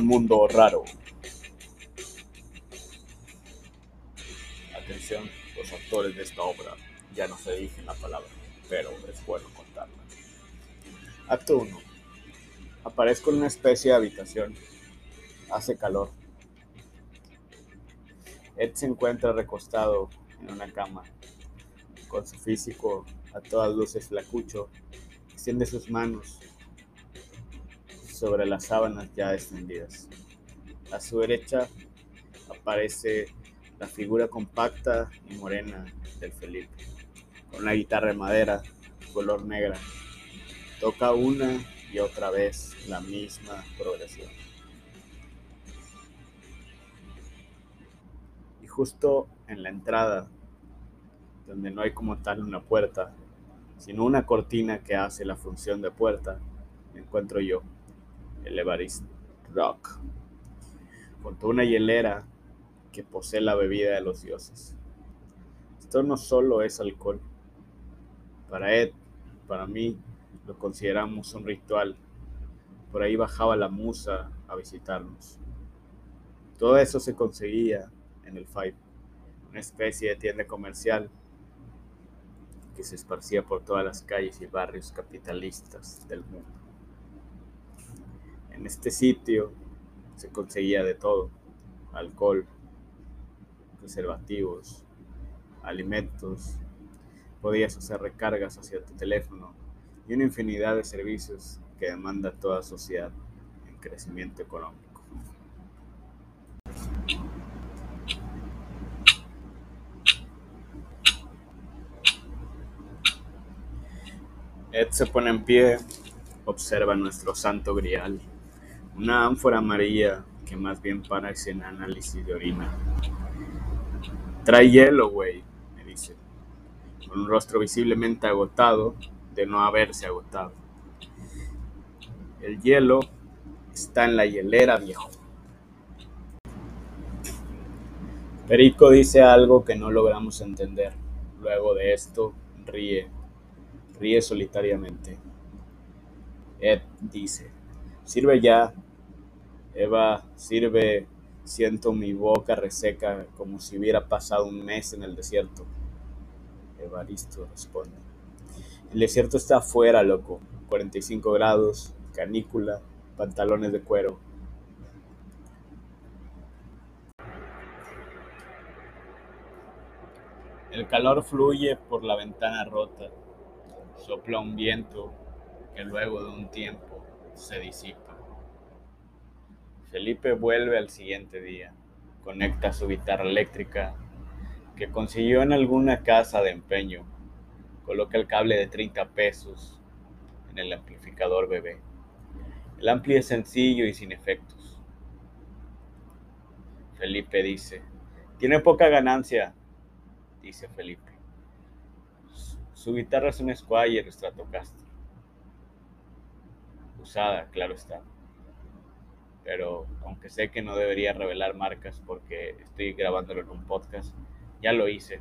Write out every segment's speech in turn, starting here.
un mundo raro. Atención, los actores de esta obra ya no se dirigen la palabra, pero es bueno contarla. Acto 1. Aparezco en una especie de habitación. Hace calor. Ed se encuentra recostado en una cama, con su físico a todas luces flacucho, extiende sus manos sobre las sábanas ya extendidas. A su derecha aparece la figura compacta y morena del Felipe, con una guitarra de madera, color negra. Toca una y otra vez la misma progresión. Y justo en la entrada, donde no hay como tal una puerta, sino una cortina que hace la función de puerta, me encuentro yo el Evarist Rock, junto una hielera que posee la bebida de los dioses. Esto no solo es alcohol. Para Ed, para mí, lo consideramos un ritual. Por ahí bajaba la musa a visitarnos. Todo eso se conseguía en el Five, una especie de tienda comercial que se esparcía por todas las calles y barrios capitalistas del mundo. En este sitio se conseguía de todo, alcohol, preservativos, alimentos, podías hacer recargas hacia tu teléfono y una infinidad de servicios que demanda toda sociedad en crecimiento económico. Ed se pone en pie, observa nuestro santo grial una ánfora amarilla que más bien parece en análisis de orina. Trae hielo, güey, me dice, con un rostro visiblemente agotado de no haberse agotado. El hielo está en la hielera, viejo. Perico dice algo que no logramos entender. Luego de esto, ríe, ríe solitariamente. Ed dice, sirve ya, Eva, sirve, siento mi boca reseca como si hubiera pasado un mes en el desierto. Evaristo responde. El desierto está afuera, loco. 45 grados, canícula, pantalones de cuero. El calor fluye por la ventana rota. Sopla un viento que luego de un tiempo se disipa. Felipe vuelve al siguiente día, conecta su guitarra eléctrica que consiguió en alguna casa de empeño, coloca el cable de 30 pesos en el amplificador bebé. El ampli es sencillo y sin efectos. Felipe dice, tiene poca ganancia, dice Felipe. Su guitarra es un Squire Stratocaster. Usada, claro está pero aunque sé que no debería revelar marcas porque estoy grabándolo en un podcast, ya lo hice.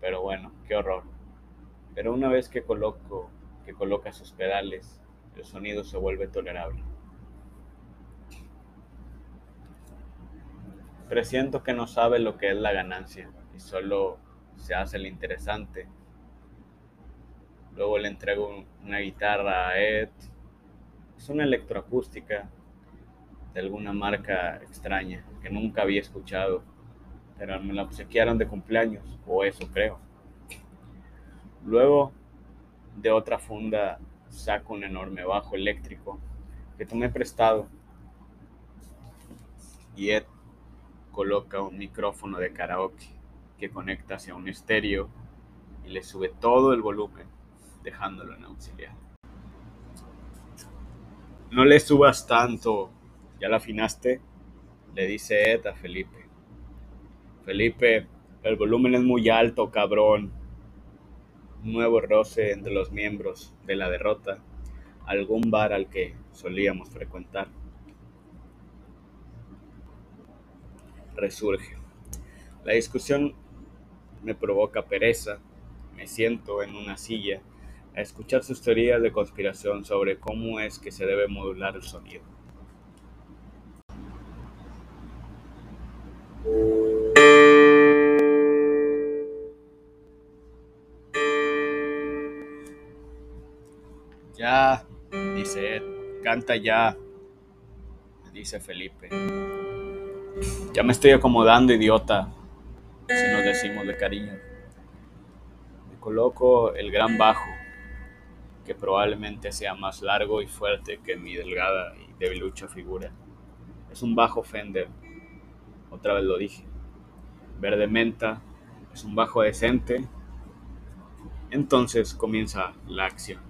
Pero bueno, qué horror. Pero una vez que coloco, que coloca sus pedales, el sonido se vuelve tolerable. Presiento que no sabe lo que es la ganancia y solo se hace el interesante. Luego le entrego una guitarra a Ed. Es una electroacústica de alguna marca extraña que nunca había escuchado, pero me la obsequiaron de cumpleaños, o eso creo. Luego de otra funda saco un enorme bajo eléctrico que tomé prestado y Ed coloca un micrófono de karaoke que conecta hacia un estéreo y le sube todo el volumen dejándolo en auxiliar. No le subas tanto, ¿Ya la afinaste? Le dice Ed a Felipe. Felipe, el volumen es muy alto, cabrón. Nuevo roce entre los miembros de la derrota. Algún bar al que solíamos frecuentar. Resurge. La discusión me provoca pereza. Me siento en una silla a escuchar sus teorías de conspiración sobre cómo es que se debe modular el sonido. Ya, dice Ed, canta ya, dice Felipe. Ya me estoy acomodando, idiota, si nos decimos de cariño. Me coloco el gran bajo que probablemente sea más largo y fuerte que mi delgada y debilucha figura. Es un bajo Fender, otra vez lo dije. Verde menta, es un bajo decente. Entonces comienza la acción.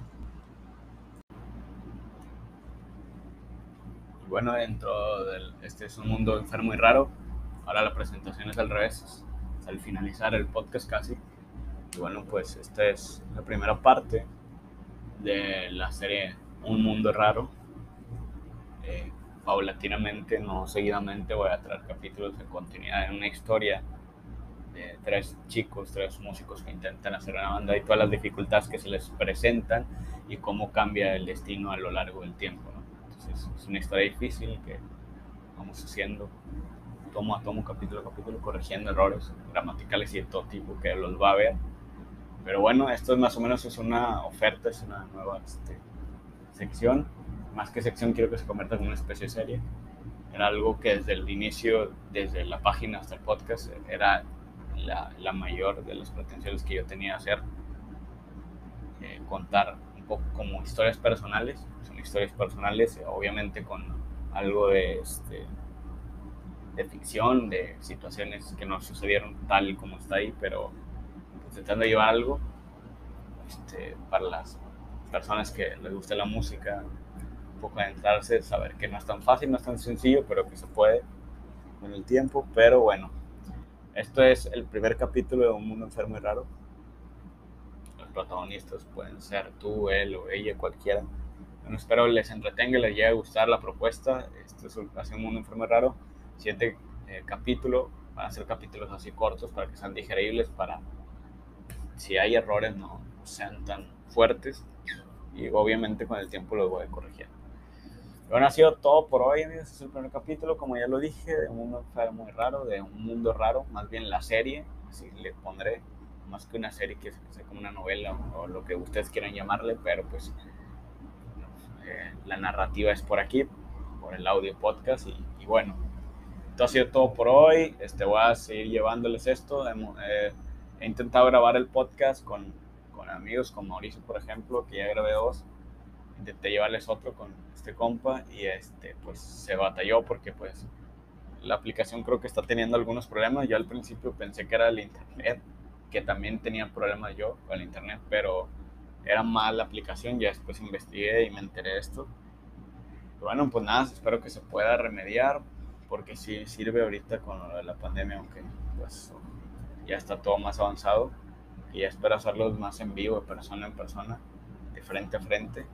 bueno, dentro del, este es un mundo enfermo y raro. Ahora la presentación es al revés, al finalizar el podcast casi. Y bueno, pues esta es la primera parte de la serie Un Mundo Raro. Eh, paulatinamente, no seguidamente, voy a traer capítulos de continuidad en una historia de tres chicos, tres músicos que intentan hacer una banda y todas las dificultades que se les presentan y cómo cambia el destino a lo largo del tiempo es una historia difícil que vamos haciendo tomo a tomo, capítulo a capítulo, corrigiendo errores gramaticales y de todo tipo que los va a ver. Pero bueno, esto es más o menos es una oferta, es una nueva este, sección. Más que sección, quiero que se convierta en una especie de serie. Era algo que desde el inicio, desde la página hasta el podcast, era la, la mayor de las pretensiones que yo tenía hacer. Eh, contar un poco como historias personales historias personales, eh, obviamente con algo de, este, de ficción, de situaciones que no sucedieron tal como está ahí, pero intentando llevar algo este, para las personas que les guste la música, un poco adentrarse, saber que no es tan fácil, no es tan sencillo, pero que se puede con el tiempo. Pero bueno, esto es el primer capítulo de Un Mundo Enfermo y Raro. Los protagonistas pueden ser tú, él o ella, cualquiera espero les entretenga, les llegue a gustar la propuesta. Este es un, un mundo enfermo raro. Siete eh, capítulos, van a ser capítulos así cortos para que sean digeribles, para si hay errores no sean tan fuertes. Y obviamente con el tiempo los voy a corregir. Bueno, ha sido todo por hoy, amigos. Este es el primer capítulo, como ya lo dije, de un mundo enfermo y raro, de un mundo raro, más bien la serie, así le pondré, más que una serie que sea como una novela o, lo que ustedes quieran llamarle, pero pues la narrativa es por aquí, por el audio podcast y, bueno, esto ha sido todo por hoy. Este, voy a seguir llevándoles esto. Eh, he intentado grabar el podcast con, con amigos, con Mauricio, por ejemplo, que ya grabé dos. Intenté llevarles otro con este compa y este, pues se batalló porque pues la aplicación creo que está teniendo algunos problemas. Yo al principio pensé que era el internet, que también tenía problemas yo con el internet, pero era mal la aplicación, ya después investigué y me enteré de esto. bueno, pues nada, espero que se pueda remediar, porque sí sirve ahorita con lo de la pandemia, aunque pues ya está todo más avanzado y ya espero hacerlo más en vivo, persona en persona, de frente a frente,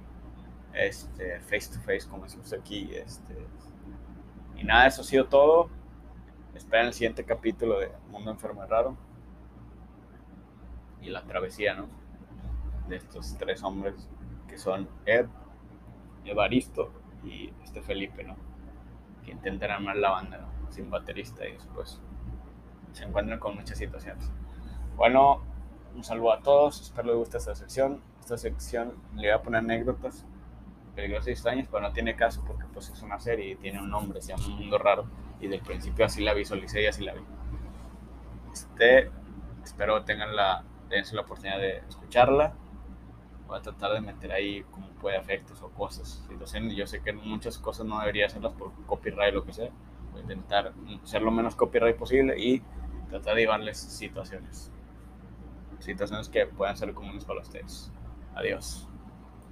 este, face to face, como decimos aquí. Este, y nada, eso ha sido todo. Esperen el siguiente capítulo de Mundo Enfermo y Raro y la travesía, ¿no? de estos tres hombres que son Ed, Evaristo y este Felipe, ¿no? Que intentan armar la banda sin baterista y después se encuentran con muchas situaciones. Bueno, un saludo a todos, espero les guste esta sección. Esta sección le voy a poner anécdotas peligrosas y extrañas, pero no tiene caso porque pues es una serie y tiene un nombre, se llama Un Mundo Raro y del principio así la visualicé y así la vi. Este, espero tengan la, la oportunidad de escucharla voy a tratar de meter ahí como puede efectos o cosas, situaciones. Yo sé que muchas cosas no debería hacerlas por copyright o lo que sea. Voy a intentar ser lo menos copyright posible y tratar de llevarles situaciones. Situaciones que puedan ser comunes para ustedes. Adiós.